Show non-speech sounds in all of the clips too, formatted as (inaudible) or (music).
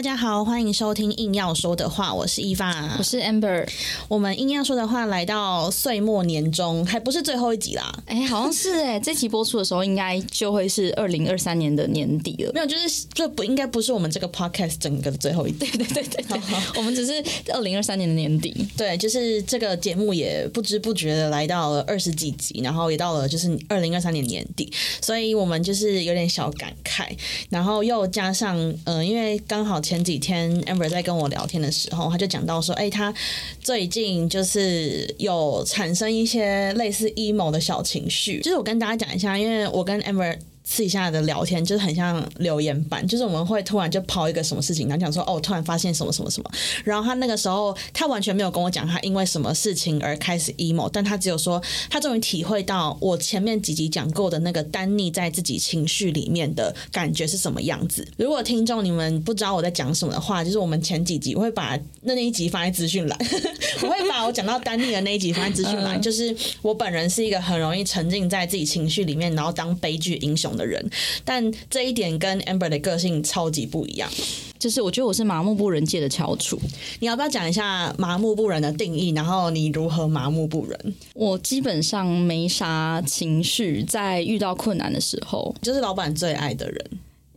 大家好，欢迎收听硬要说的话，我是伊凡，我是 Amber。我们硬要说的话来到岁末年终，还不是最后一集啦。哎，好像是哎，(laughs) 这期播出的时候应该就会是二零二三年的年底了。没有，就是这不应该不是我们这个 podcast 整个的最后一集。(laughs) 对对对对对，我们只是二零二三年的年底。对，就是这个节目也不知不觉的来到了二十几集，然后也到了就是二零二三年年底，所以我们就是有点小感慨，然后又加上嗯，因为刚好前几天 Amber 在跟我聊天的时候，他就讲到说，哎，他最近就是有产生一些类似 emo 的小情绪，就是我跟大家讲一下，因为我跟 Amber。私底下的聊天就是很像留言板，就是我们会突然就抛一个什么事情，然后讲说哦，突然发现什么什么什么。然后他那个时候他完全没有跟我讲他因为什么事情而开始 emo，但他只有说他终于体会到我前面几集讲过的那个单溺在自己情绪里面的感觉是什么样子。如果听众你们不知道我在讲什么的话，就是我们前几集我会把那那一集放在资讯栏，(laughs) 我会把我讲到单溺的那一集放在资讯栏。就是我本人是一个很容易沉浸在自己情绪里面，然后当悲剧英雄。的人，但这一点跟 Amber 的个性超级不一样。就是我觉得我是麻木不仁界的翘楚。你要不要讲一下麻木不仁的定义？然后你如何麻木不仁？我基本上没啥情绪，在遇到困难的时候，就是老板最爱的人。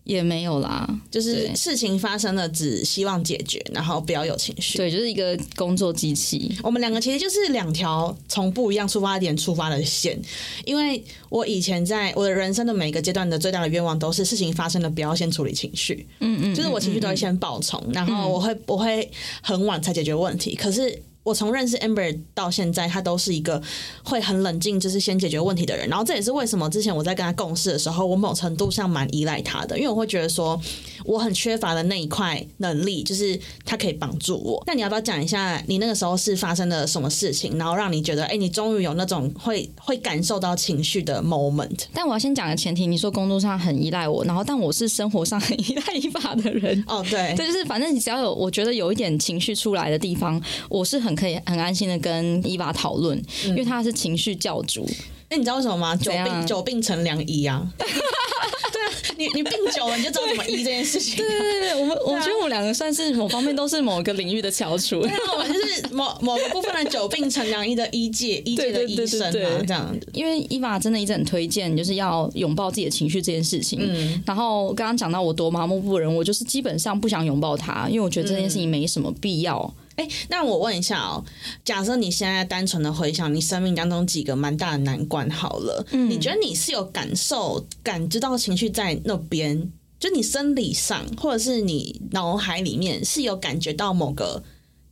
也没有啦，就是事情发生了，只希望解决，然后不要有情绪。对，就是一个工作机器。我们两个其实就是两条从不一样出发点出发的线。因为我以前在我的人生的每一个阶段的最大的愿望，都是事情发生了不要先处理情绪。嗯嗯，就是我情绪都会先爆冲，然后我会我会很晚才解决问题。可是。我从认识 Amber 到现在，他都是一个会很冷静，就是先解决问题的人。然后这也是为什么之前我在跟他共事的时候，我某程度上蛮依赖他的，因为我会觉得说我很缺乏的那一块能力，就是他可以帮助我。那你要不要讲一下你那个时候是发生了什么事情，然后让你觉得，哎，你终于有那种会会感受到情绪的 moment？但我要先讲个前提，你说工作上很依赖我，然后但我是生活上很依赖一把的人。哦，对，这，就是反正你只要有我觉得有一点情绪出来的地方，我是很。可以很安心的跟伊娃讨论，因为他是情绪教主。那你知道为什么吗？久病久病成良医啊！对啊，你你病久了，你就知道怎么医这件事情。对对对对，我们我觉得我们两个算是某方面都是某个领域的翘楚。对啊，我们就是某某个部分的久病成良医的医界医界的医生啊，这样子。因为伊娃真的一直很推荐，就是要拥抱自己的情绪这件事情。嗯。然后刚刚讲到我多麻木不仁，我就是基本上不想拥抱它，因为我觉得这件事情没什么必要。哎，那我问一下哦，假设你现在单纯的回想你生命当中几个蛮大的难关，好了，嗯，你觉得你是有感受、感知到情绪在那边，就你生理上或者是你脑海里面是有感觉到某个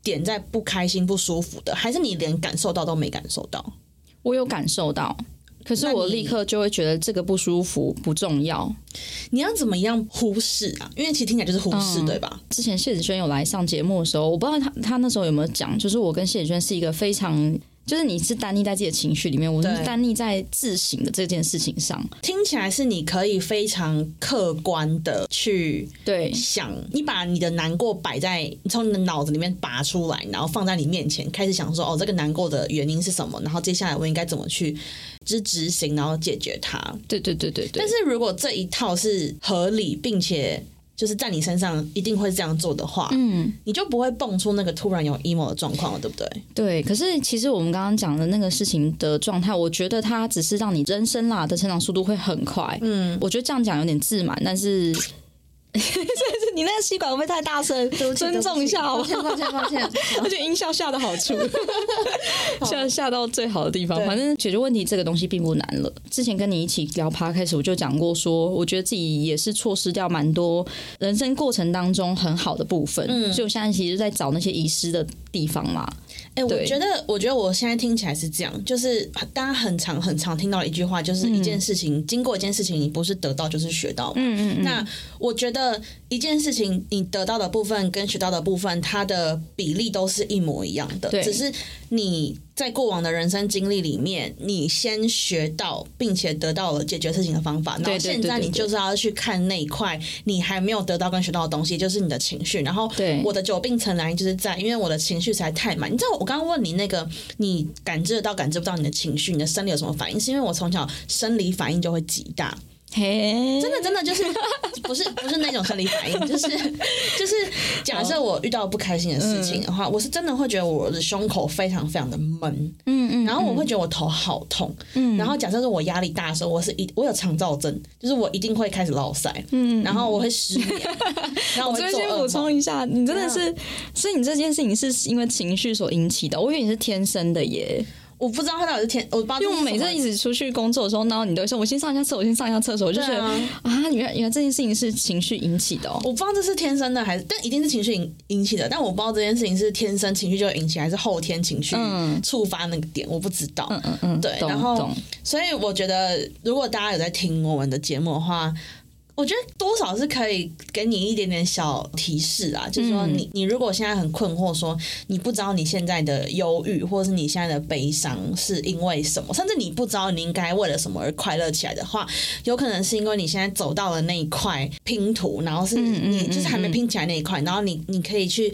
点在不开心、不舒服的，还是你连感受到都没感受到？我有感受到。可是我立刻就会觉得这个不舒服不重要，你要怎么样忽视啊？因为其实听起来就是忽视，对吧？之前谢子轩有来上节目的时候，我不知道他他那时候有没有讲，就是我跟谢子轩是一个非常。就是你是单立在自己的情绪里面，我是单立在自省的这件事情上。听起来是你可以非常客观的去对想，你把你的难过摆在，你从你的脑子里面拔出来，然后放在你面前，开始想说，哦，这个难过的原因是什么？然后接下来我应该怎么去去执行，然后解决它？对对对对对。但是如果这一套是合理，并且。就是在你身上一定会这样做的话，嗯，你就不会蹦出那个突然有 emo 的状况了，对不对？对。可是其实我们刚刚讲的那个事情的状态，我觉得它只是让你人生啦的成长速度会很快。嗯，我觉得这样讲有点自满，但是。(laughs) 你那个吸管会不会太大声？尊重一下好吗？抱歉，抱歉，抱歉。(laughs) 而且音效下的好处，(laughs) 下下到最好的地方。反正解决问题这个东西并不难了。之前跟你一起聊趴开始，我就讲过，说我觉得自己也是错失掉蛮多人生过程当中很好的部分。嗯，所以我现在其实在找那些遗失的地方嘛。哎，我觉得，我觉得我现在听起来是这样，就是大家很常很常听到一句话，就是一件事情经过一件事情，你不是得到就是学到。嗯嗯嗯。那我觉得一件事情你得到的部分跟学到的部分，它的比例都是一模一样的，只是你。在过往的人生经历里面，你先学到并且得到了解决事情的方法，然后现在你就是要去看那一块你还没有得到跟学到的东西，就是你的情绪。然后，我的久病成良医就是在，因为我的情绪实在太满。你知道我刚刚问你那个，你感知得到感知不到你的情绪，你的生理有什么反应？是因为我从小生理反应就会极大。嘿，真的真的就是不是不是那种生理反应，就是就是假设我遇到不开心的事情的话，我是真的会觉得我的胸口非常非常的闷，嗯嗯，然后我会觉得我头好痛，嗯，然后假设是我压力大的时候，我是一我有肠燥症，就是我一定会开始落腮，嗯，然后我会失眠，然后我我这边先补充。一下，你真的是，所以你这件事情是因为情绪所引起的，我以为你是天生的耶。我不知道他到底是天，我不知道因为我们每次一直出去工作的时候，然后你都说：“我先上一下厕所，我先上一下厕所。”我就觉得啊啊，原来原来这件事情是情绪引起的哦。我不知道这是天生的还是，但一定是情绪引引起的。但我不知道这件事情是天生情绪就引起，还是后天情绪嗯触发那个点，我不知道。嗯嗯嗯，对然后所以我觉得，如果大家有在听我们的节目的话，我觉得多少是可以给你一点点小提示啊，就是说你你如果现在很困惑，说你不知道你现在的忧郁或者是你现在的悲伤是因为什么，甚至你不知道你应该为了什么而快乐起来的话，有可能是因为你现在走到了那一块拼图，然后是你就是还没拼起来那一块，然后你你可以去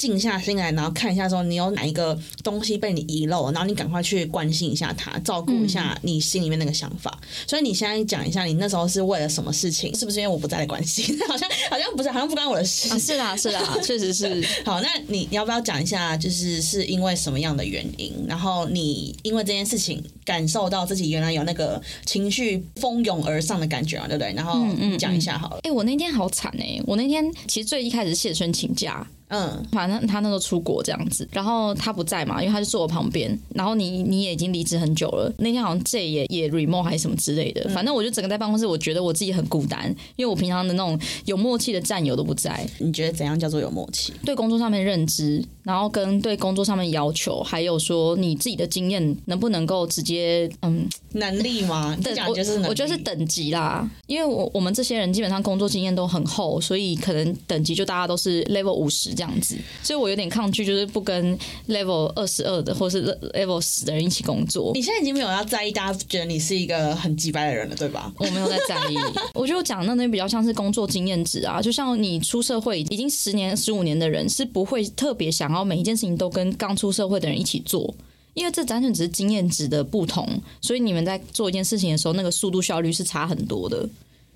静下心来，然后看一下说你有哪一个东西被你遗漏，然后你赶快去关心一下他，照顾一下你心里面那个想法。所以你现在讲一下，你那时候是为了什么事情？是不是因为我不在的关系？(laughs) 好像好像不是，好像不关我的事。啊，是啦是啦，(laughs) 确实是。好，那你你要不要讲一下，就是是因为什么样的原因？然后你因为这件事情感受到自己原来有那个情绪蜂拥而上的感觉啊，对不对？然后你讲一下好了。哎、我那天好惨哎、我那天其实最一开始是谢春请假，嗯，反正他那时候出国这样子，然后他不在嘛，因为他就坐我旁边。然后你你也已经离职很久了，那天好像 J 也也 remote 还是什么之类的，反正我就整个在办公室，我觉得我自己很孤单，因为我平常的那种有默契的战友都不在，你觉得怎样叫做有默契？对工作上面的认知，然后跟对工作上面的要求，还有说你自己的经验能不能够直接嗯能力吗？你等讲的就是能力我我觉得是等级啦，因为我我们这些人基本上工作经验都很厚，所以可能等级就大家都是 level 五十这样子，所以我有点抗拒，就是不跟 level 二十二的或是 level 十的人一起工作。你现在已经没有要在意大家觉得你是一个很鸡掰的人了，对吧？我没有在在意，(laughs) 我觉得我讲的那比较像是工作经验值啊，就像你出社会已经十年、十五年的人，是不会特别想要每一件事情都跟刚出社会的人一起做。因为这单纯只是经验值的不同，所以你们在做一件事情的时候，那个速度效率是差很多的。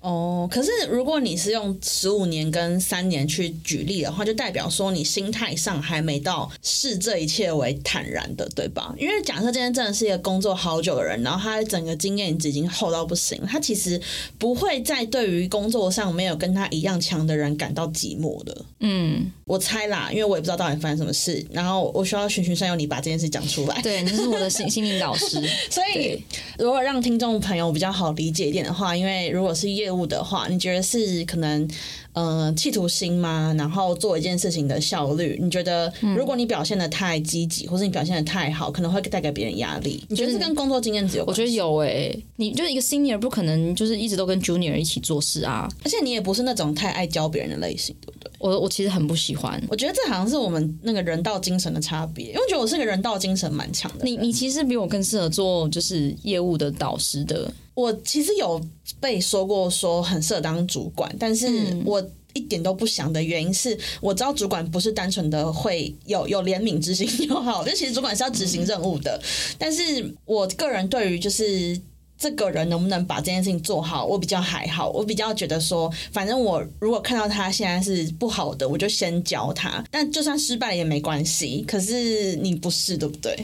哦，可是如果你是用十五年跟三年去举例的话，就代表说你心态上还没到视这一切为坦然的，对吧？因为假设今天真的是一个工作好久的人，然后他整个经验值已经厚到不行，他其实不会在对于工作上没有跟他一样强的人感到寂寞的。嗯，我猜啦，因为我也不知道到底发生什么事，然后我需要循循善诱你把这件事讲出来。对，你是我的心 (laughs) 心灵导师。所以，如果让听众朋友比较好理解一点的话，因为如果是业务的话，你觉得是可能呃企图心吗？然后做一件事情的效率，你觉得嗯如果你表现的太积极，或是你表现的太好，可能会带给别人压力？你觉得是跟工作经验值有关系？我觉得有诶、你就是一个 senior，不可能就是一直都跟 junior 一起做事啊。而且你也不是那种太爱教别人的类型，对不对？我我其实很不喜欢。我觉得这好像是我们那个人道精神的差别，因为我觉得我是个人道精神蛮强的。你你其实比我更适合做就是业务的导师的。我其实有被说过说很适合当主管，但是嗯我一点都不想的原因是，我知道主管不是单纯的会有有怜悯之心就好，就其实主管是要执行任务的。但是我个人对于就是。这个人能不能把这件事情做好，我比较还好。我比较觉得说，反正我如果看到他现在是不好的，我就先教他。但就算失败也没关系。可是你不是，对不对？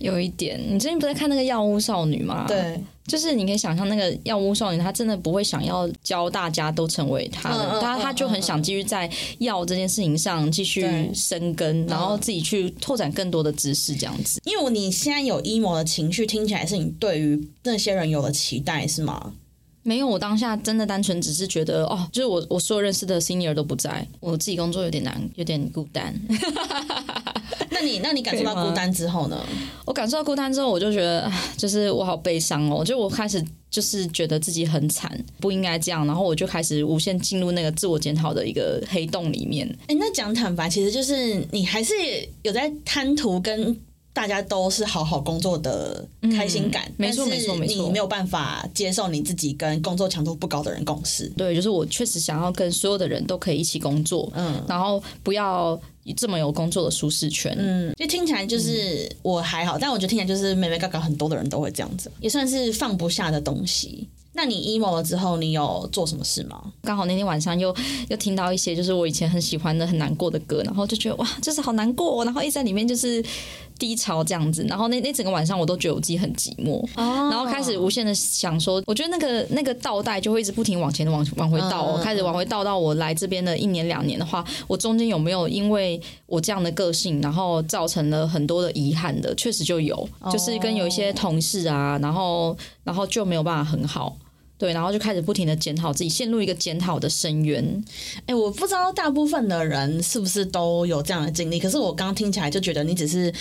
有一点，你最近不是在看那个药物少女吗？，对，就是你可以想象那个药物少女，她真的不会想要教大家都成为她嗯的，她她就很想继续在药这件事情上继续对深耕，然后自己去拓展更多的知识，这样子。因为你现在有 emo 的情绪，听起来是你对于那些人有了期待，是吗？没有，我当下真的单纯只是觉得，哦，就是我我所有认识的 senior 都不在，我自己工作有点难，有点孤单。(laughs) 那你那你感受到孤单之后呢？我感受到孤单之后，我就觉得，唉就是我好悲伤哦，就我开始就是觉得自己很惨，不应该这样，然后我就开始无限进入那个自我检讨的一个黑洞里面。哎、那讲坦白，其实就是你还是有在贪图跟大家都是好好工作的开心感，嗯没错没错没错你没有办法接受你自己跟工作强度不高的人共事。对，就是我确实想要跟所有的人都可以一起工作，嗯然后不要这么有工作的舒适圈。嗯，就听起来就是我还好，但我觉得听起来就是妹妹嘎嘎很多的人都会这样子，也算是放不下的东西。那那你 emo 了之后，你有做什么事吗？刚好那天晚上又又听到一些就是我以前很喜欢的很难过的歌，然后就觉得哇，就是好难过，然后一直在里面就是低潮这样子，然后那那整个晚上我都觉得我自己很寂寞，哦然后开始无限的想说，我觉得那个那个倒带就会一直不停往前往往回倒、哦，嗯嗯开始往回倒到我来这边的一年两年的话，我中间有没有因为我这样的个性，然后造成了很多的遗憾的？确实就有，就是跟有一些同事啊，然后然后就没有办法很好。对，然后就开始不停的检讨自己，陷入一个检讨的深渊。哎、我不知道大部分的人是不是都有这样的经历，可是我刚刚听起来就觉得你只是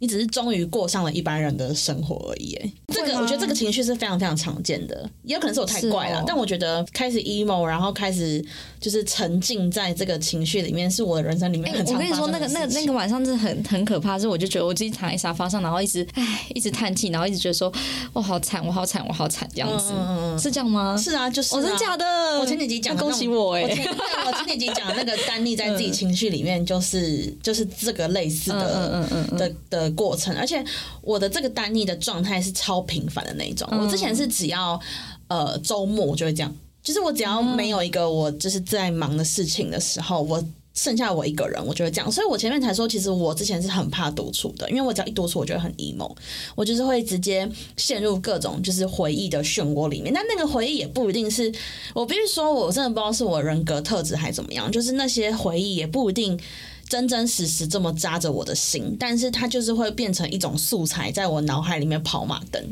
你只是终于过上了一般人的生活而已。哎，这个我觉得这个情绪是非常非常常见的，也有可能是我太怪了，哦但我觉得开始 emo，然后开始就是沉浸在这个情绪里面，是我的人生里面我跟你说，那个那个那个个晚上真的很很可怕，是我就觉得我自己躺在沙发上，然后一直唉，一直叹气，然后一直觉得说，我好惨，我好惨，我好惨，这样子，是这样吗？是啊，就是、啊。哦，真的假的？我前几集讲恭喜我哎、我前对我前几集讲那个丹妮在自己情绪里面，就是就是这个类似的嗯嗯嗯嗯的的过程，而且我的这个丹妮的状态是超频繁的那一种。嗯。我之前是只要呃周末我就会这样，其实我只要没有一个我就是在忙的事情的时候，我。剩下我一个人，我就会这样，所以我前面才说，其实我之前是很怕独处的，因为我只要一独处，我就会很 emo，我就是会直接陷入各种就是回忆的漩涡里面。但那个回忆也不一定是我必须说，我真的不知道是我人格特质还是怎么样，就是那些回忆也不一定真真实实这么扎着我的心，但是它就是会变成一种素材，在我脑海里面跑马灯。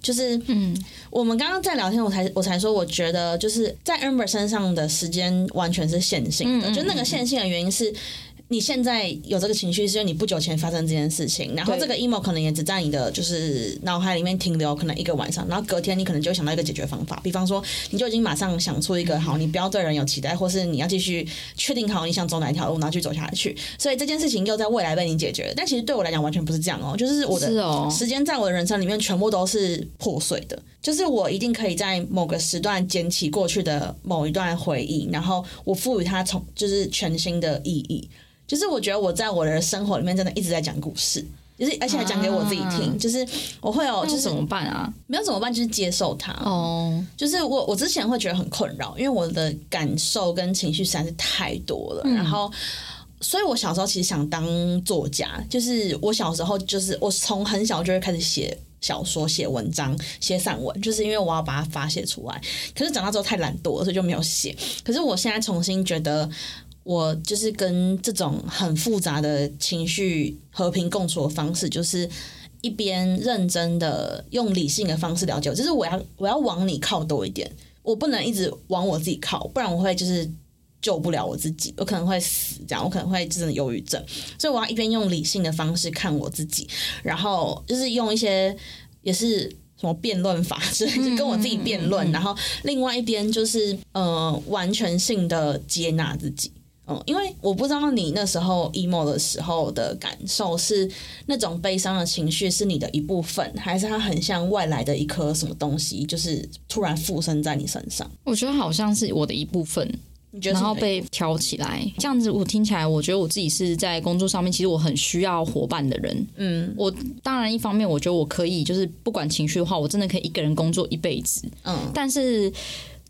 就是，嗯，我们刚刚在聊天，我才我才说，我觉得就是在 Amber 身上的时间完全是线性的，就那个线性的原因是。你现在有这个情绪，是因为你不久前发生这件事情，然后这个 emo 可能也只在你的就是脑海里面停留可能一个晚上，然后隔天你可能就会想到一个解决方法，比方说你就已经马上想出一个好，你不要对人有期待，或是你要继续确定好你想走哪一条路，然后去走下去。所以这件事情又在未来被你解决了，但其实对我来讲完全不是这样哦，就是我的时间在我的人生里面全部都是破碎的，就是我一定可以在某个时段捡起过去的某一段回忆，然后我赋予它从就是全新的意义。就是我觉得我在我的生活里面真的一直在讲故事，就是而且还讲给我自己听，啊就是我会有就是怎么办啊？没有怎么办，就是接受它。哦，就是我我之前会觉得很困扰，因为我的感受跟情绪实在是太多了，嗯然后。所以，我小时候其实想当作家，就是我小时候就是我从很小就会开始写小说、写文章、写散文，就是因为我要把它发泄出来。可是长大之后太懒惰了，所以就没有写。可是我现在重新觉得，我就是跟这种很复杂的情绪和平共处的方式，就是一边认真的用理性的方式了解我，就是我要我要往你靠多一点，我不能一直往我自己靠，不然我会就是救不了我自己，我可能会死，这样我可能会真的忧郁症，所以我要一边用理性的方式看我自己，然后就是用一些也是。什么辩论法之类，就跟我自己辩论，然后另外一边就是呃完全性的接纳自己，嗯，因为我不知道你那时候 emo 的时候的感受是那种悲伤的情绪是你的一部分，还是它很像外来的一颗什么东西，就是突然附身在你身上？我觉得好像是我的一部分，你觉得然后被挑起来，这样子我听起来，我觉得我自己是在工作上面，其实我很需要伙伴的人。嗯，我当然一方面，我觉得我可以，就是不管情绪的话，我真的可以一个人工作一辈子。嗯，但是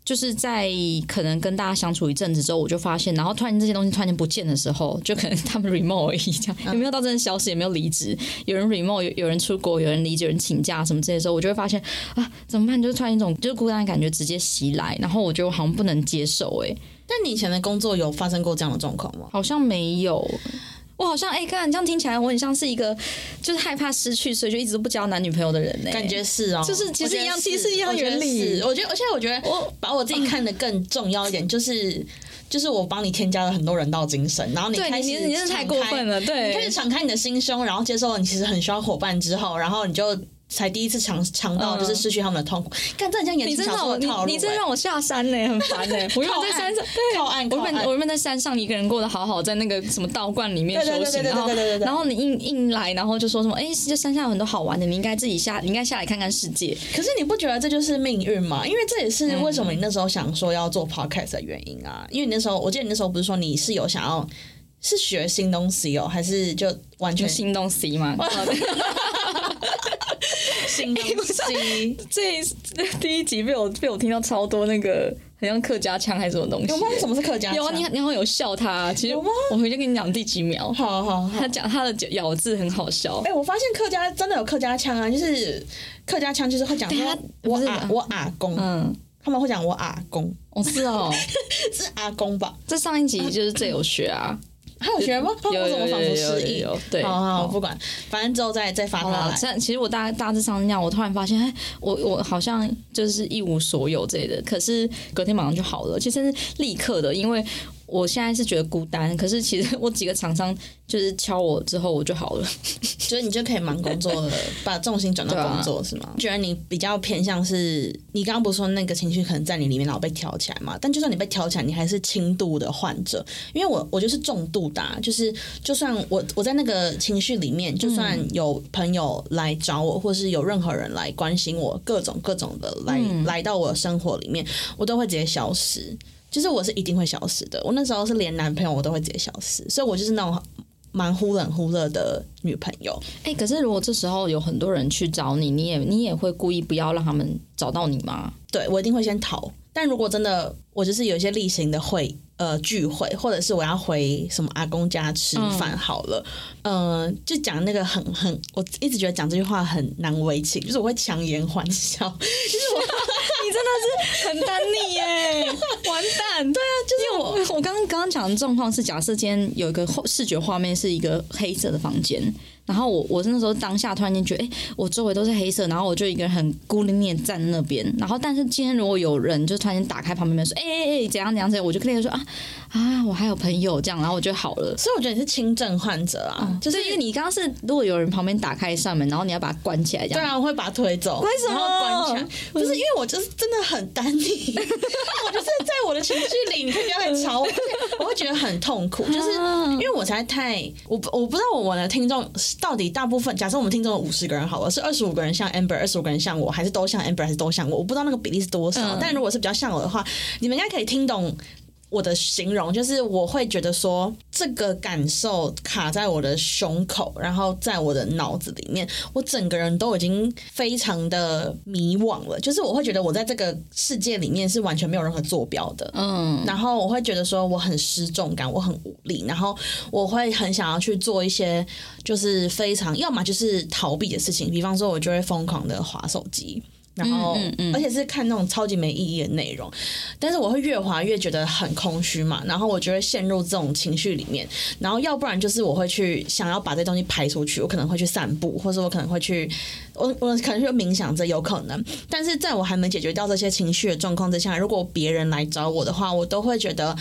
就是在可能跟大家相处一阵子之后，我就发现，然后突然这些东西突然间不见的时候，就可能他们 (laughs) remote 而已，这样有没有到真的消失，也没有离职，有人 remote，有有人出国，有人离职，有人请假什么这些时候，我就会发现啊，怎么办？就是突然一种就是孤单的感觉直接袭来，然后我觉得我好像不能接受、欸，但你以前的工作有发生过这样的状况吗？好像没有。我好像哎，看、欸这样听起来，我很像是一个就是害怕失去，所以就一直都不交男女朋友的人呢、感觉是哦，就是其实一样其实一样原理我觉得，而且我觉得我把我自己看得更重要一点，就是就是我帮你添加了很多人道精神，然后你开始你你真的太过分了对你开始敞开你的心胸，然后接受了你其实很需要伙伴之后，然后你就。才第一次尝尝到就是失去他们的痛苦，看这很像言情小你真让我你你真欸让我下山呢、很烦呢、(laughs) 我原本在山上，对，靠岸我原本我原本在山上一个人过得好好，在那个什么道观里面对对对对对修行，然后然后你硬硬来，然后就说什么，哎、这山下有很多好玩的，你应该自己下，你应该下来看看世界。可是你不觉得这就是命运吗？因为这也是为什么你那时候想说要做 podcast 的原因啊。因为你那时候，我记得你那时候不是说你是有想要是学新东西哦，还是就完全就心动 C 嘛，(laughs) 新东西？这一 (laughs) 第一集被我被我听到超多那个很像客家腔还是什么东西、有吗？什么是客家腔？有啊，你你好像有笑他，其实有吗我回去跟你讲第几秒，好好好他。讲他的咬字很好笑哎、。我发现客家真的有客家腔啊，就是客家腔，就是会讲说对啊不是我阿我阿公，嗯，他们会讲我阿公，哦是哦，(laughs) 是阿公吧？这上一集就是这有学啊，还有学吗？有为什么仿佛有有有失忆？有对好好好，好不管，反正之后再再发他来。但其实我大大致上那样，我突然发现，哎，我我好像就是一无所有之类的，可是隔天马上就好了，其实是立刻的，因为我现在是觉得孤单，可是其实我几个厂商就是敲我之后我就好了。所 (laughs) 以你就可以忙工作了，把重心转到工作、是吗？觉得你比较偏向是，你刚刚不是说那个情绪可能在你里面，然后被挑起来嘛？但就算你被挑起来，你还是轻度的患者，因为我我就是重度的、啊，就是就算我我在那个情绪里面，就算有朋友来找我，或是有任何人来关心我，各种各种的来、来到我的生活里面，我都会直接消失。就是我是一定会消失的，我那时候是连男朋友我都会直接消失，所以我就是那种蛮忽冷忽热的女朋友。哎、可是如果这时候有很多人去找你，你也你也会故意不要让他们找到你吗？对我一定会先逃。但如果真的我就是有一些例行的会呃聚会，或者是我要回什么阿公家吃饭好了，嗯、呃，就讲那个很很，我一直觉得讲这句话很难为情，就是我会强颜欢笑，(laughs) 你真的是很单逆耶，完蛋！(laughs) 对啊，就是我我刚刚刚刚讲的状况是，假设今天有一个后视觉画面是一个黑色的房间，然后我我那时候当下突然间觉得，哎、我周围都是黑色，然后我就一个人很孤零零地站在那边，然后但是今天如果有人就突然间打开旁边门说，哎哎哎，怎样怎样怎样，我就跟那个说啊啊，我还有朋友这样，然后我就好了。所以我觉得你是轻症患者啊，就就是是因为你刚刚是，如果有人旁边打开一扇门，然后你要把它关起来，这样。对啊，我会把它推走，为什么？然后关起来？不是因为我就是真的很单逆，(laughs) 我就是在我的情绪里，你可以不要来吵我，我会觉得很痛苦，就是因为我才太我不我不知道我们的听众到底大部分，假设我们听众有五十个人好了，是二十五个人像 Amber，二十五个人像我，还是都像 Amber，还是都像我？我不知道那个比例是多少，嗯但如果是比较像我的话，你们应该可以听懂。我的形容就是，我会觉得说，这个感受卡在我的胸口，然后在我的脑子里面，我整个人都已经非常的迷惘了。就是我会觉得我在这个世界里面是完全没有任何坐标的，嗯，然后我会觉得说我很失重感，我很无力，然后我会很想要去做一些就是非常要么就是逃避的事情，比方说我就会疯狂的划手机。然后，嗯嗯嗯而且是看那种超级没意义的内容，但是我会越滑越觉得很空虚嘛，然后我就会陷入这种情绪里面，然后要不然就是我会去想要把这东西排出去，我可能会去散步，或者我可能会去，我我可能就冥想，着有可能，但是在我还没解决掉这些情绪的状况之下，如果别人来找我的话，我都会觉得，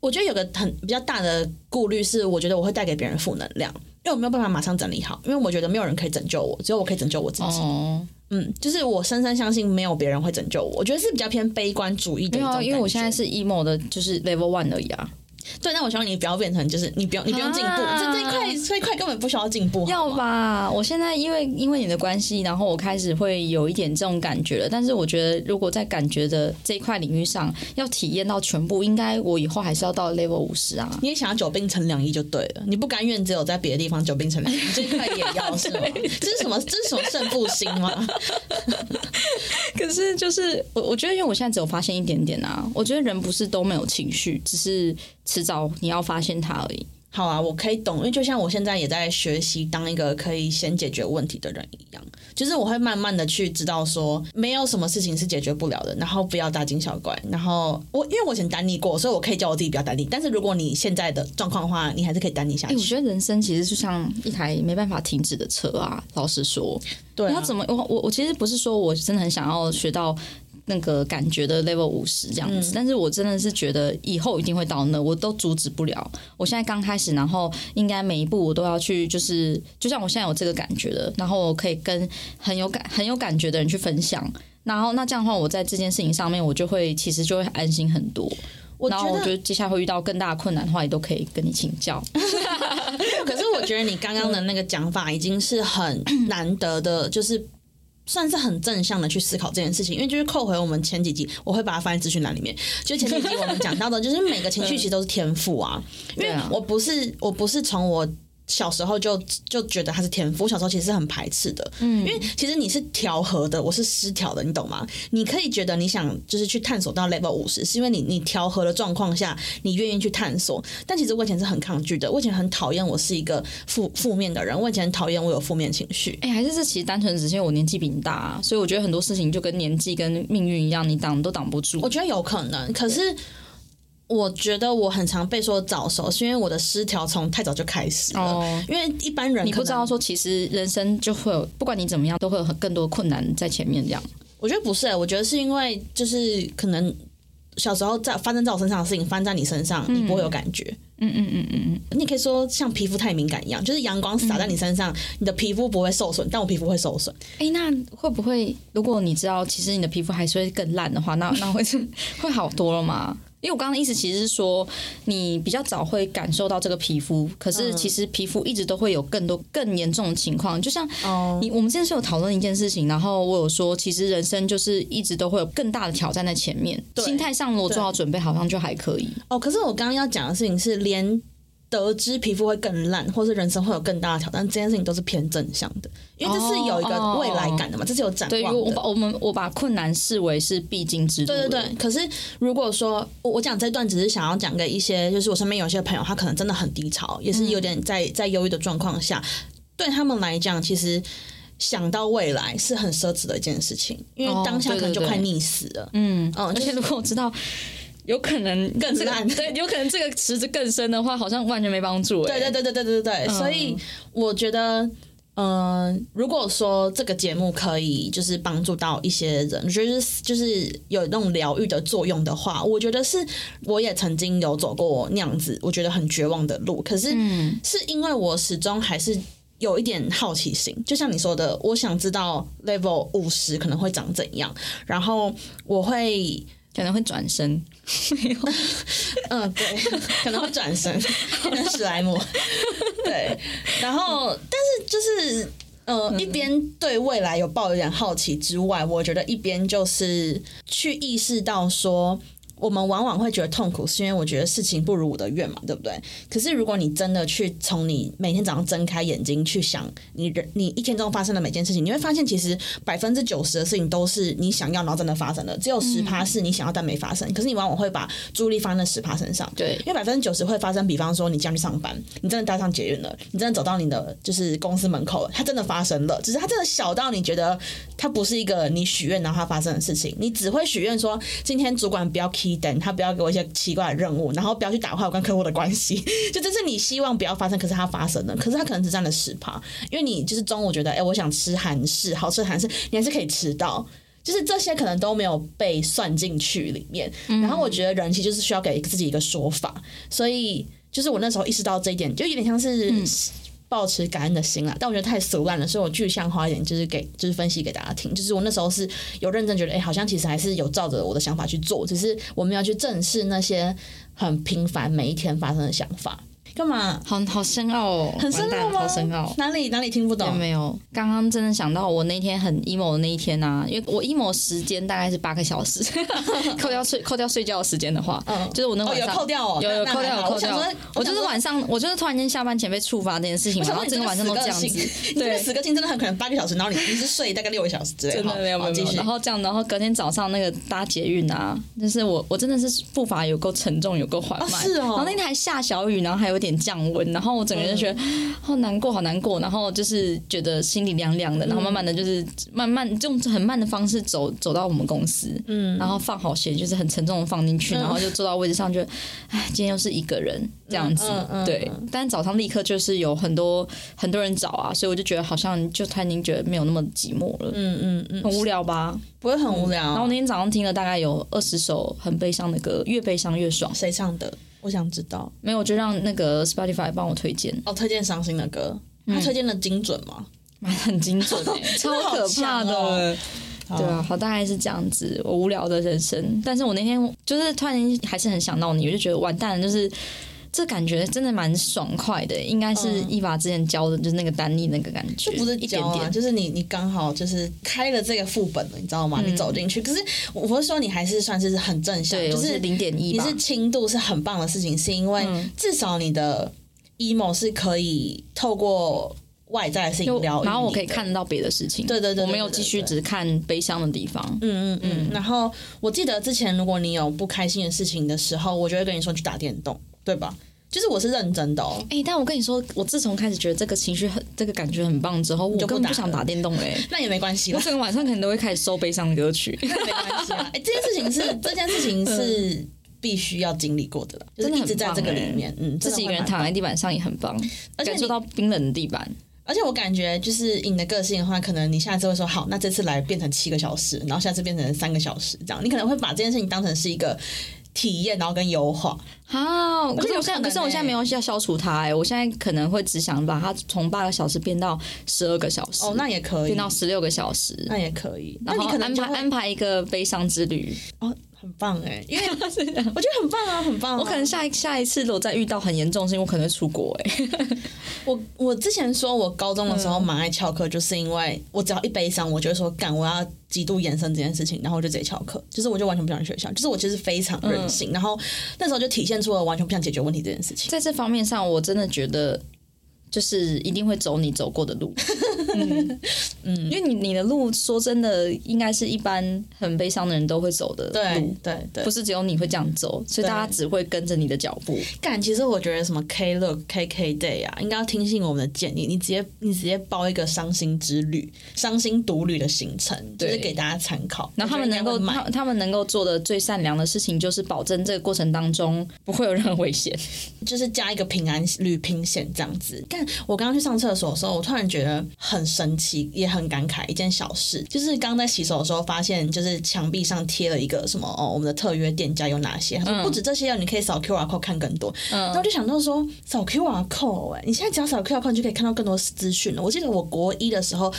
我觉得有个很比较大的顾虑是，我觉得我会带给别人负能量。因为我没有办法马上整理好，因为我觉得没有人可以拯救我，只有我可以拯救我自己。哦，嗯，就是我深深相信没有别人会拯救我，我觉得是比较偏悲观主义的一种因为我现在是 emo 的，就是 level one 而已啊。对，那我希望你不要变成就是你不要你不用进步，啊这这一块这一块根本不需要进步，要？吧？我现在因为因为你的关系，然后我开始会有一点这种感觉了。但是我觉得，如果在感觉的这一块领域上要体验到全部，应该我以后还是要到 level 五十啊。你也想要久病成良医就对了，你不甘愿只有在别的地方久病成良医，这一块也要 (laughs) 是吗？这是什么？这是什么胜负心吗？(laughs) 可是就是我我觉得，因为我现在只有发现一点点啊，我觉得人不是都没有情绪，只是迟早你要发现它而已。好啊，我可以懂，因为就像我现在也在学习当一个可以先解决问题的人一样，就是我会慢慢的去知道说，没有什么事情是解决不了的，然后不要大惊小怪。然后我因为我以前单立过，所以我可以叫我自己不要单立。但是如果你现在的状况的话，你还是可以单立下哎、我。觉得人生其实就像一台没办法停止的车啊。老实说，对、啊，你要怎么？我我我其实不是说我真的很想要学到那个感觉的 level 五十这样子，但是我真的是觉得以后一定会到那，我都阻止不了。我现在刚开始，然后应该每一步我都要去，就是就像我现在有这个感觉的，然后我可以跟很有感很有感觉的人去分享。然后那这样的话，我在这件事情上面，我就会其实就会安心很多。我然后我觉得接下来会遇到更大的困难的话，也都可以跟你请教。(laughs) 可是我觉得你刚刚的那个讲法已经是很难得的，就是。算是很正向的去思考这件事情，因为就是扣回我们前几集，我会把它放在资讯栏里面。就前几集我们讲到的，就是每个情绪其实都是天赋啊。(laughs) 因为我不是我不是从我小时候就就觉得他是天赋，我小时候其实是很排斥的，嗯，因为其实你是调和的，我是失调的，你懂吗？你可以觉得你想就是去探索到 level 五十，是因为你你调和的状况下，你愿意去探索。但其实我以前是很抗拒的，我以前很讨厌我是一个负负面的人，我以前很讨厌我有负面情绪。哎、还是这其实单纯只是因为我年纪比你大、啊，所以我觉得很多事情就跟年纪跟命运一样，你挡都挡不住。我觉得有可能，可是我觉得我很常被说早熟，是因为我的失调从太早就开始了。哦因为一般人你，不知道说，其实人生就会有，不管你怎么样，都会有很更多困难在前面。这样，我觉得不是、我觉得是因为就是可能小时候在发生在我身上的事情，发生在你身上，你不会有感觉。嗯嗯嗯嗯嗯，你可以说像皮肤太敏感一样，就是阳光洒在你身上，你的皮肤不会受损，但我皮肤会受损。哎、那会不会，如果你知道其实你的皮肤还是会更烂的话，那那会是 (laughs) 会好多了吗？因为我刚刚的意思其实是说，你比较早会感受到这个皮肤，可是其实皮肤一直都会有更多更严重的情况。就像哦你，我们之前是有讨论一件事情，然后我有说，其实人生就是一直都会有更大的挑战在前面，心态上如果做好准备，好像就还可以。哦，可是我刚刚要讲的事情是，连得知皮肤会更烂，或是人生会有更大的挑战，这件事情都是偏正向的，因为这是有一个未来感的嘛，这是有展，望的。我把我们我把困难视为是必经之路。对对对，可是如果说我我讲这段只是想要讲给一些，就是我身边有些朋友，他可能真的很低潮，也是有点在在忧郁的状况下，对他们来讲，其实想到未来是很奢侈的一件事情，因为哦当下可能就快溺死了。嗯嗯而且如果我知道。有可能这个更烂对，有可能这个池子更深的话，好像完全没帮助、欸。对对对对对对对，嗯所以我觉得。嗯、如果说这个节目可以就是帮助到一些人，我觉得是就是有那种疗愈的作用的话，我觉得是我也曾经有走过那样子，我觉得很绝望的路。可是嗯是因为我始终还是有一点好奇心，就像你说的，我想知道 level 五十可能会长怎样，然后我会可能会转身。(laughs) 嗯，对，(laughs) 可能会转身 (laughs) 史莱姆。对，然后但是就是呃，一边对未来有抱有点好奇之外，我觉得一边就是去意识到说。我们往往会觉得痛苦，是因为我觉得事情不如我的愿嘛，对不对？可是如果你真的去从你每天早上睁开眼睛去想你人你一天中发生的每件事情，你会发现其实百分之九十的事情都是你想要然后真的发生了，只有十趴是你想要但没发生。可是你往往会把注意力放在那十趴身上，对因为百分之九十会发生，比方说你这样去上班，你真的搭上捷运了，你真的走到你的就是公司门口了，它真的发生了，只是它真的小到你觉得它不是一个你许愿然后它发生的事情，你只会许愿说今天主管不要 key 灯，他不要给我一些奇怪的任务，然后不要去打坏我跟客户的关系，(laughs) 就这是你希望不要发生，可是它发生了，可是它可能只占了十趴，因为你就是中午觉得哎、我想吃韩式，好吃的韩式，你还是可以吃到。就是这些可能都没有被算进去里面，然后我觉得人其实就是需要给自己一个说法，所以就是我那时候意识到这一点，就有点像是保持感恩的心啦。但我觉得太俗烂了，所以我具象化一点，就是给就是分析给大家听。就是我那时候是有认真觉得，哎、好像其实还是有照着我的想法去做，只是我们要去正视那些很平凡每一天发生的想法。干嘛？好好深奥哦，很深奥吗？好深奥。哪里哪里听不有懂？没有？刚刚真的想到我那天很 emo 的那一天啊，因为我 emo 时间大概是八个小时，(laughs) 扣掉睡 (laughs) 扣掉睡觉的时间的话，嗯就是我那哦，有晚上、扣掉哦，有有扣掉有扣掉好我，我就是晚上我就是突然间下班前被触发这件事情嘛，然后整个晚上都这样子，对。死个性真的很可能八个小时，然后你你是睡大概六个小时之类，真的没有没有然后这样，然后隔天早上那个搭捷运啊，就是我我真的是步伐有够沉重，有够缓慢，哦是哦然后那天还下小雨，然后还有点降温，然后我整个人就觉得、好难过，好难过，然后就是觉得心里凉凉的，然后慢慢的就是慢慢用很慢的方式走走到我们公司，嗯，然后放好鞋，就是很沉重的放进去，然后就坐到位置上就，哎，今天又是一个人这样子，对，但早上立刻就是有很多很多人找啊，所以我就觉得好像就他已经觉得没有那么寂寞了，嗯嗯嗯，很无聊吧？不会很无聊。然后那天早上听了大概有二十首很悲伤的歌，越悲伤越爽。谁唱的？我想知道。没有，我就让那个 Spotify 帮我推荐，哦，推荐伤心的歌，他推荐的精准吗？蛮很精准欸 (laughs) 超可怕的。对啊，好，大概是这样子，我无聊的人生。但是我那天就是突然间还是很想到你，我就觉得完蛋了，就是这感觉真的蛮爽快的，应该是伊娃之前教的，就是那个丹妮那个感觉，就不是一点点。就是你你刚好就是开了这个副本了，你知道吗？你走进去，可是我我是说你还是算是很正向，对，就是零点一吧你是。轻度是很棒的事情，是因为嗯至少你的 emo 是可以透过外在的事情然后我可以看得到别的事情。对对对，我没有继续只看悲伤的地方。嗯嗯嗯。然后我记得之前如果你有不开心的事情的时候，我就会跟你说去打电动，对吧？就是我是认真的哦。哎，但我跟你说，我自从开始觉得这个情绪很、这个感觉很棒之后，我根本不想打电动嘞。(laughs) 那也没关系，我整个晚上可能都会开始收悲伤的歌曲。那没关系啊。(laughs) 哎，这件事情是这件事情是必须要经历过的了，就是一直在这个里面，嗯，自己一个人躺在地板上也很棒，而且感受到冰冷的地板。而且我感觉，就是以你的个性的话，可能你下次会说好，那这次来变成七个小时，然后下次变成三个小时，这样你可能会把这件事情当成是一个体验，然后跟优化。好，可是我现在，可是我现在没有要消除它，哎，我现在可能会只想把它从八个小时变到十二个小时，哦，那也可以，变到十六个小时，那也可以。然后安排安排一个悲伤之旅，哦。很棒哎，因为 (laughs) 我觉得很棒啊，很棒。我可能下一下一次如果再遇到很严重，是因为我可能会出国哎。(laughs) 我我之前说我高中的时候蛮爱翘课，就是因为我只要一悲伤，我就会说干，我要极度延伸这件事情，然后我就直接翘课，就是我就完全不想去学校，就是我其实非常任性，然后那时候就体现出了完全不想解决问题这件事情。在这方面上，我真的觉得。就是一定会走你走过的路，嗯。嗯，因为你你的路说真的，应该是一般很悲伤的人都会走的路，对对，不是只有你会这样走，所以大家只会跟着你的脚步。干，其实我觉得什么 K Look K K Day 啊，应该要听信我们的建议，你直接你直接包一个伤心之旅、伤心独旅的行程，就是给大家参考。然后他们能够他他们能够做的最善良的事情，就是保证这个过程当中不会有任何危险，就是加一个平安旅平险这样子。但我刚刚去上厕所的时候，我突然觉得很神奇，也很感慨一件小事，就是刚在洗手的时候发现，就是墙壁上贴了一个什么哦，我们的特约店家有哪些？不止这些哦，你可以扫 QR code 看更多。然后就想到说，扫 QR code 哎，你现在只要扫 QR code 就可以看到更多资讯了。我记得我国一的时候。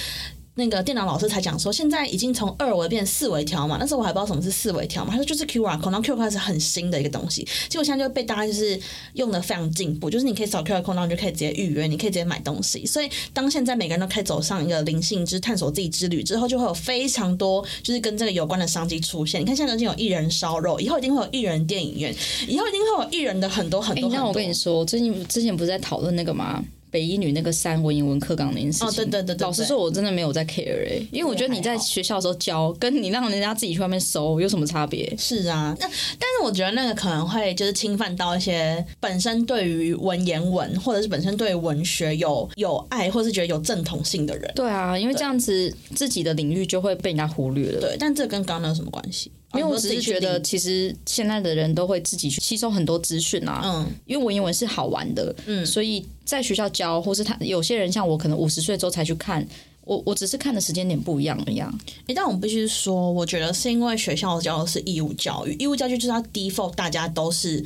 那个电脑老师才讲说，现在已经从二维变四维条嘛，那时候我还不知道什么是四维条嘛，他说就是 QR code，然后 QR code 是很新的一个东西，结果现在就被大家就是用的非常进步，就是你可以扫 QR code，然后你就可以直接预约，你可以直接买东西。所以当现在每个人都可以走上一个灵性之探索自己之旅之后，就会有非常多就是跟这个有关的商机出现。你看现在已经有艺人烧肉，以后一定会有艺人电影院，以后一定会有艺人的很多很多。那我跟你说，最近之前不是在讨论那个吗？北一女那个三文言文课纲那件事情，哦对对对老实说，我真的没有在 care 哎，因为我觉得你在学校的时候教，跟你让人家自己去外面搜有什么差别？是啊，那但是我觉得那个可能会就是侵犯到一些本身对于文言文或者是本身对文学有有爱或是觉得有正统性的人。对啊，因为这样子自己的领域就会被人家忽略了。对，但这跟刚刚有什么关系？因为我只是觉得，其实现在的人都会自己去吸收很多资讯啊。嗯，因为文言文是好玩的，嗯，所以在学校教，或是他有些人像我，可能五十岁之后才去看，我我只是看的时间点不一样一样。哎，但我必须说，我觉得是因为学校教的是义务教育，义务教育就是要 default，大家都是。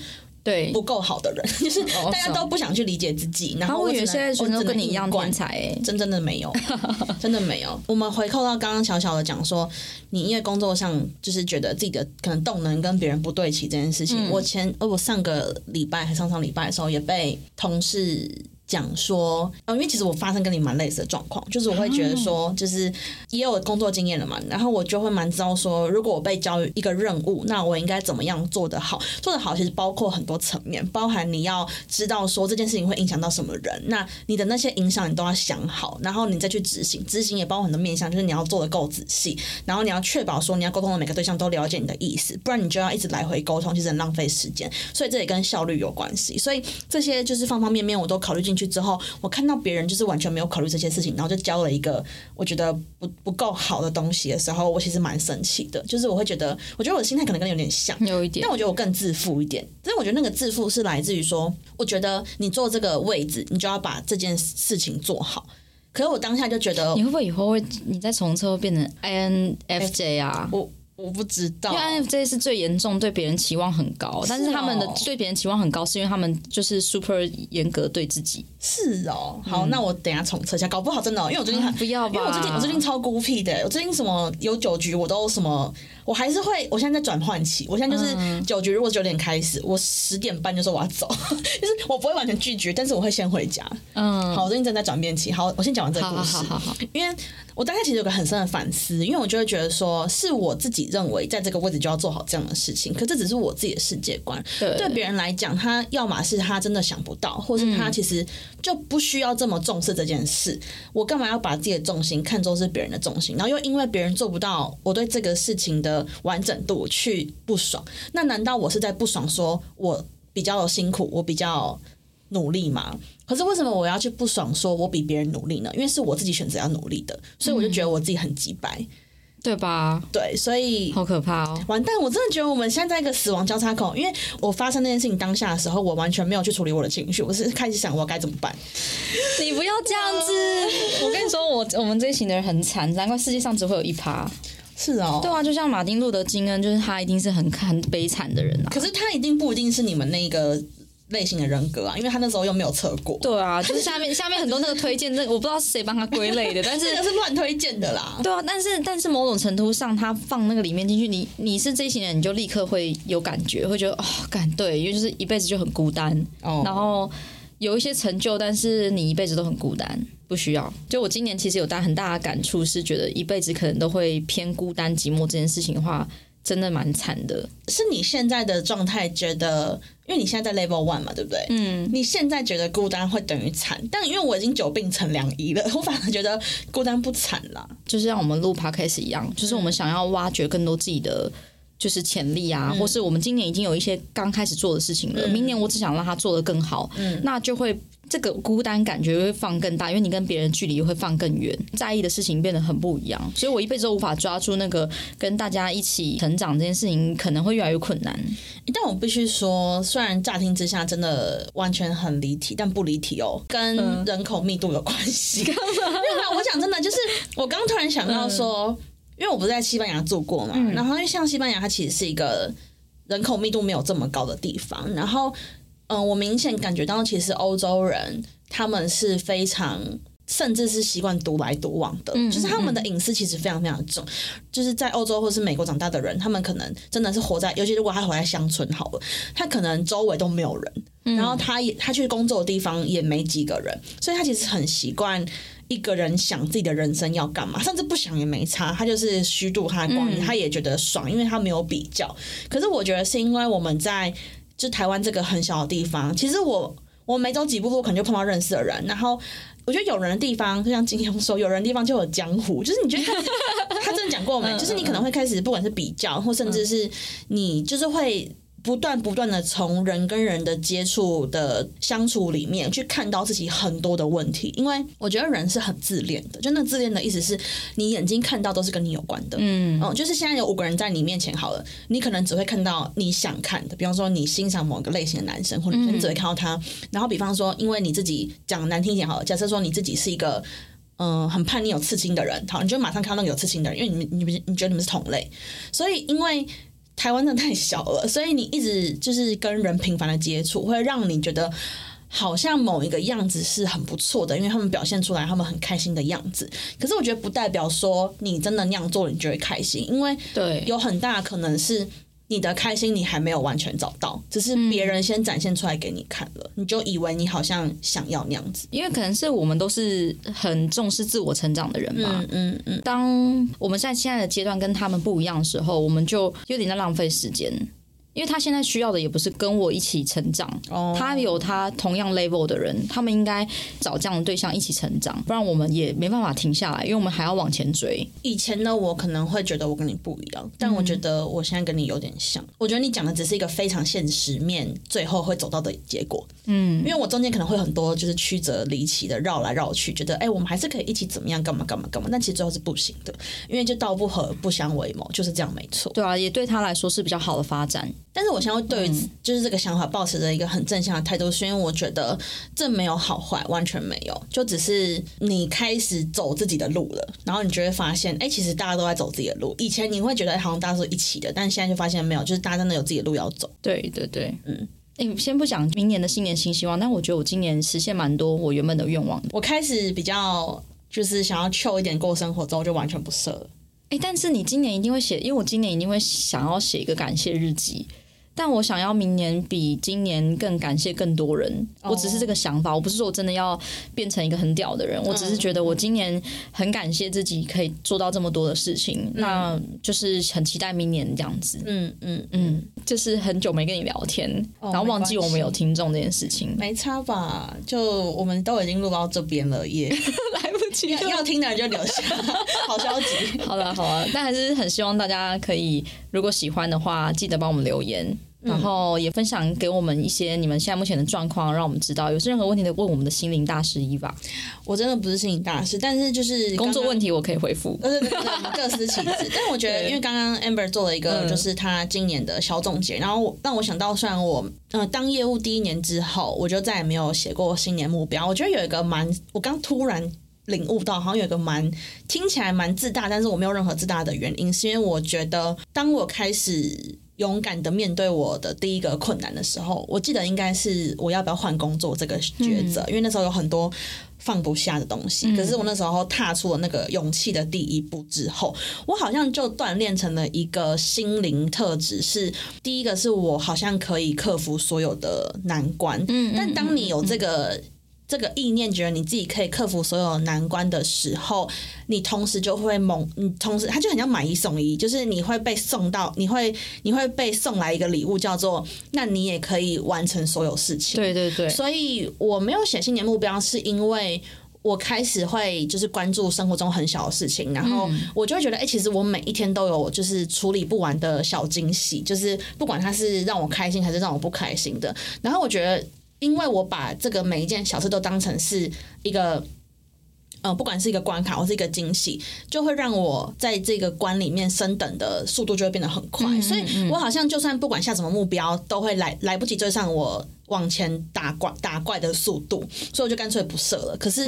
对不够好的人，(laughs) 就是大家都不想去理解自己。然后我觉得现在全都跟你一样天才，真真的没有，(laughs) 真的没有。我们回扣到刚刚小小的讲说，你因为工作上就是觉得自己的可能动能跟别人不对齐这件事情。我前呃我上个礼拜还上上礼拜的时候也被同事。讲说，呃，因为其实我发生跟你蛮类似的状况，就是我会觉得说，就是也有工作经验了嘛，然后我就会蛮知道说，如果我被交一个任务，那我应该怎么样做得好？做得好其实包括很多层面，包含你要知道说这件事情会影响到什么人，那你的那些影响你都要想好，然后你再去执行，执行也包括很多面向，就是你要做的够仔细，然后你要确保说你要沟通的每个对象都了解你的意思，不然你就要一直来回沟通，其实很浪费时间，所以这也跟效率有关系，所以这些就是方方面面我都考虑进去之后。我看到别人就是完全没有考虑这些事情，然后就交了一个我觉得不不够好的东西的时候，我其实蛮生气的。就是我会觉得，我觉得我的心态可能跟你有点像，有一点。但我觉得我更自负一点。但是我觉得那个自负是来自于说，我觉得你坐这个位置，你就要把这件事情做好。可是我当下就觉得，你会不会以后会你在从车变成 INFJ 啊？我。我不知道，因为 INFJ 是最严重，对别人期望很高，但是他们的对别人期望很高，是因为他们就是 super 严格对自己。是哦，好，那我等下重测一下，搞不好真的，因为我最近很不要吧，因为我最近我最近超孤僻的，我最近什么有酒局我都什么我还是会，我现在在转换期，我现在就是酒局，如果九点开始，我十点半就说我要走，(laughs) 就是我不会完全拒绝，但是我会先回家。嗯，好，我最近正在转变期。好，我先讲完这个故事。好好好好，因为我大概其实有个很深的反思，因为我就会觉得说，是我自己认为在这个位置就要做好这样的事情，可这只是我自己的世界观。对对别人来讲，他要么是他真的想不到，或是他其实就不需要这么重视这件事。我干嘛要把自己的重心看作是别人的重心？然后又因为别人做不到我对这个事情的完整度去不爽，那难道我是在不爽说我比较辛苦，我比较努力吗？可是为什么我要去不爽说我比别人努力呢？因为是我自己选择要努力的，所以我就觉得我自己很鸡白。对吧？对，所以好可怕哦！完蛋！我真的觉得我们现在在一个死亡交叉口，因为我发生那件事情当下的时候，我完全没有去处理我的情绪，我是开始想我该怎么办。你不要这样子！(laughs) 我跟你说，我我们这一群的人很惨，难怪世界上只会有一趴。是哦，对啊，就像马丁路德金恩，就是他一定是很很悲惨的人啊。可是他一定不一定是你们那个类型的人格啊，因为他那时候又没有测过。对啊，就是下面下面很多那个推荐，那我不知道是谁帮他归类的，但是 (laughs) 这个是乱推荐的啦。对啊，但是但是某种程度上，他放那个里面进去，你你是这一型人，你就立刻会有感觉，会觉得哦，感对，因为就是一辈子就很孤单，哦然后有一些成就，但是你一辈子都很孤单，不需要。就我今年其实有大很大的感触，是觉得一辈子可能都会偏孤单寂寞这件事情的话，真的蛮惨的。是你现在的状态觉得，因为你现在在 level one 嘛，对不对？嗯，你现在觉得孤单会等于惨，但因为我已经久病成良医了，我反而觉得孤单不惨啦。就是像我们录 podcast 一样，就是我们想要挖掘更多自己的。就是潜力啊，或是我们今年已经有一些刚开始做的事情了，明年我只想让它做得更好，嗯那就会这个孤单感觉会放更大，因为你跟别人距离会放更远，在意的事情变得很不一样，所以我一辈子都无法抓住那个跟大家一起成长这件事情，可能会越来越困难。但我必须说，虽然乍听之下真的完全很离题，但不离题哦，跟人口密度有关系。(laughs) 没有啦，我讲真的，就是我刚突然想到说，因为我不是在西班牙住过嘛，然后因为像西班牙，它其实是一个人口密度没有这么高的地方，然后嗯、呃我明显感觉到，其实欧洲人他们是非常。甚至是习惯独来独往的，就是他们的隐私其实非常非常重。就是在欧洲或是美国长大的人，他们可能真的是活在，尤其如果他活在乡村好了，他可能周围都没有人，然后他也他去工作的地方也没几个人，所以他其实很习惯一个人想自己的人生要干嘛，甚至不想也没差，他就是虚度他的光阴，他也觉得爽，因为他没有比较。可是我觉得是因为我们在就台湾这个很小的地方，其实我我每走几步路可能就碰到认识的人，然后。我觉得有人的地方，就像金庸说，有人的地方就有江湖。就是你觉得他真的讲过没？(laughs) 就是你可能会开始，不管是比较，或甚至是你就是会不断不断的从人跟人的接触的相处里面去看到自己很多的问题。因为我觉得人是很自恋的，就那自恋的意思是你眼睛看到都是跟你有关的。嗯，哦，就是现在有五个人在你面前好了，你可能只会看到你想看的，比方说你欣赏某个类型的男生或者，你只会看到他。然后比方说，因为你自己讲难听一点好了，假设说你自己是一个。嗯，很叛逆、有刺青的人，好，你就马上看到那个有刺青的人，因为你们、你们、你觉得你们是同类，所以因为台湾真的太小了，所以你一直就是跟人频繁的接触，会让你觉得好像某一个样子是很不错的，因为他们表现出来他们很开心的样子。可是我觉得不代表说你真的那样做你就会开心，因为对有很大可能是。你的开心你还没有完全找到，只是别人先展现出来给你看了，你就以为你好像想要那样子。因为可能是我们都是很重视自我成长的人嘛，嗯嗯嗯，当我们在现在的阶段跟他们不一样的时候，我们就有点在浪费时间。因为他现在需要的也不是跟我一起成长，哦他有他同样 level 的人，他们应该找这样的对象一起成长，不然我们也没办法停下来，因为我们还要往前追。以前的我可能会觉得我跟你不一样，但我觉得我现在跟你有点像。我觉得你讲的只是一个非常现实面，最后会走到的结果。嗯，因为我中间可能会很多就是曲折离奇的绕来绕去，觉得哎、我们还是可以一起怎么样干嘛干嘛干嘛，但其实最后是不行的，因为就道不合不相为谋，就是这样没错。对啊，也对他来说是比较好的发展。但是我现在对于就是这个想法保持着一个很正向的态度，是因为我觉得这没有好坏，完全没有，就只是你开始走自己的路了，然后你就会发现，哎、其实大家都在走自己的路。以前你会觉得哎好像大家是一起的，但现在就发现没有，就是大家真的有自己的路要走。对对对，嗯。诶，先不讲明年的新年新希望，但我觉得我今年实现蛮多我原本的愿望的。我开始比较就是想要 chill 一点过生活之后，就完全不设了。哎，但是你今年一定会写，因为我今年一定会想要写一个感谢日记。但我想要明年比今年更感谢更多人，我只是这个想法，我不是说我真的要变成一个很屌的人，我只是觉得我今年很感谢自己可以做到这么多的事情，那就是很期待明年这样子。嗯嗯嗯，就是很久没跟你聊天，然后忘记我们有听众这件事情，没差吧？就我们都已经录到这边了，也 (laughs) (laughs) 要听的人就留下，(laughs) 好消极。好了好了，但还是很希望大家可以，如果喜欢的话，记得帮我们留言。然后也分享给我们一些你们现在目前的状况，让我们知道有任何问题的问我们的心灵大师伊吧。我真的不是心灵大师，但是就是工作问题我可以回复。对对对，各司其职。但我觉得，因为刚刚 Amber 做了一个就是他今年的小总结，然后让我想到，虽然我嗯当业务第一年之后，我就再也没有写过新年目标。我觉得有一个蛮，我刚突然领悟到，好像有一个蛮听起来蛮自大，但是我没有任何自大的原因，是因为我觉得当我开始。勇敢的面对我的第一个困难的时候，我记得应该是我要不要换工作这个抉择，因为那时候有很多放不下的东西。可是我那时候踏出了那个勇气的第一步之后，我好像就锻炼成了一个心灵特质，是第一个是我好像可以克服所有的难关。嗯，但当你有这个。这个意念觉得你自己可以克服所有难关的时候，你同时就会猛，你同时他就很像买一送一，就是你会被送到，你会你会被送来一个礼物，叫做那你也可以完成所有事情。对对对。所以我没有写新年目标，是因为我开始会就是关注生活中很小的事情，然后我就会觉得，哎，其实我每一天都有就是处理不完的小惊喜，就是不管它是让我开心还是让我不开心的，然后我觉得。因为我把这个每一件小事都当成是一个，呃，不管是一个关卡或是一个惊喜，就会让我在这个关里面升等的速度就会变得很快，所以我好像就算不管下什么目标，都会来来不及追上我。往前打怪打怪的速度，所以我就干脆不设了。可是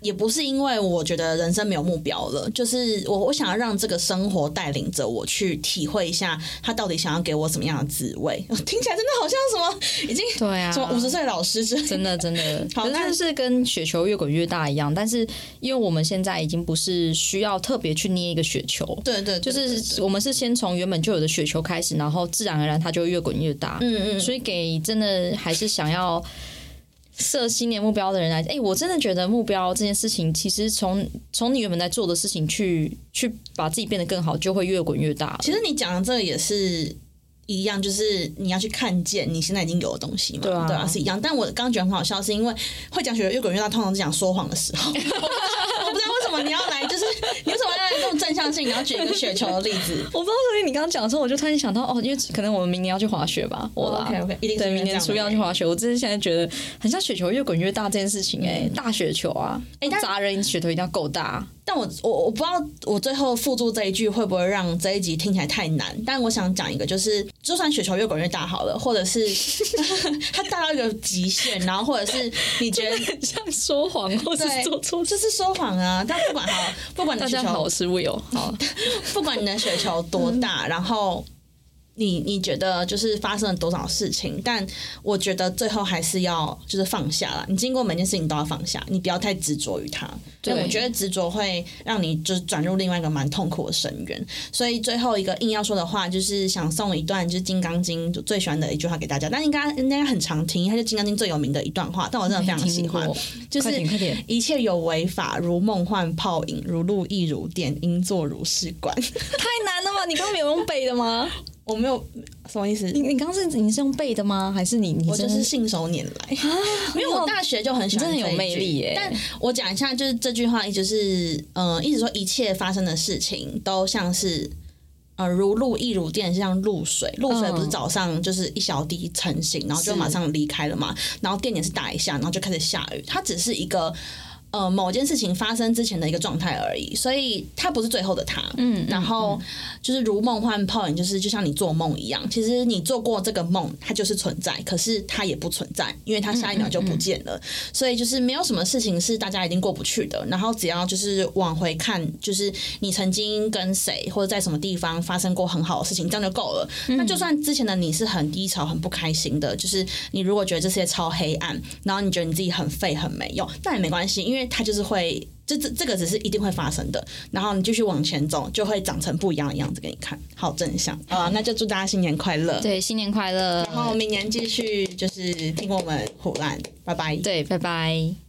也不是因为我觉得人生没有目标了，就是我我想要让这个生活带领着我去体会一下，他到底想要给我什么样的滋味。听起来真的好像什么已经对啊，什么五十岁老师真的真的，好像是跟雪球越滚越大一样。但是因为我们现在已经不是需要特别去捏一个雪球，对对，就是我们是先从原本就有的雪球开始，然后自然而然它就越滚越大。嗯嗯，所以给真的还。是想要设新年目标的人来，哎，我真的觉得目标这件事情，其实从从你原本在做的事情去去把自己变得更好，就会越滚越大。其实你讲的这个也是一样，就是你要去看见你现在已经有的东西嘛，对啊，是一样。但我刚刚觉得很好笑，是因为会讲学越滚越大，通常是讲说谎的时候。(laughs) 我不知道为什么你要来，就是你为什么正向性？你要举一个雪球的例子。(laughs) 我不知道，所以你刚刚讲的时候，我就突然想到，哦，因为可能我们明年要去滑雪吧。我 OK OK，一定对，明年初要去滑雪。我真是现在觉得很像雪球越滚越大这件事情，哎，大雪球啊，哎，砸人雪球一定要够大。但我我我不知道我最后附注这一句会不会让这一集听起来太难。但我想讲一个，就是就算雪球越滚越大好了，或者是 (laughs) (laughs) 它大到一个极限，然后或者是你觉得 (laughs) 像说谎，或是做错，就是说谎啊。但不管好，不管你的雪球好是不有好，不管你的雪球多大，然后。你你觉得就是发生了多少事情？但我觉得最后还是要就是放下了。你经过每件事情都要放下，你不要太执着于它。对，我觉得执着会让你就是转入另外一个蛮痛苦的深渊。所以最后一个硬要说的话，就是想送一段就是《金刚经》最喜欢的一句话给大家。但应该应该很常听，它是《金刚经》最有名的一段话。但我真的非常喜欢，就是一切有为法，如梦幻泡影，如露亦如电，应作如是观。(laughs) 太难了吧？你刚刚没有用背的吗？我没有什么意思？你你刚刚是你是用背的吗？还是你你我就是信手拈来啊？(laughs) 没有，我大学就很喜欢，真的很有魅力耶。但我讲一下，就是这句话，就是呃，一直说一切发生的事情都像是呃如露亦如电，像露水。露水不是早上就是一小滴成型，然后就马上离开了嘛？然后电也是打一下，然后就开始下雨。它只是一个。呃，某件事情发生之前的一个状态而已，所以它不是最后的他。嗯，然后就是如梦幻泡影，就是就像你做梦一样。其实你做过这个梦，它就是存在，可是它也不存在，因为它下一秒就不见了。所以就是没有什么事情是大家一定过不去的。然后只要就是往回看，就是你曾经跟谁或者在什么地方发生过很好的事情，这样就够了。那就算之前的你是很低潮、很不开心的，就是你如果觉得这些超黑暗，然后你觉得你自己很废、很没用，那也没关系，因为。为它就是会，这这这个只是一定会发生的。然后你继续往前走，就会长成不一样的样子给你看，好正向啊！那就祝大家新年快乐，对，新年快乐，然后明年继续就是听我们虎兰，拜拜。对，拜拜。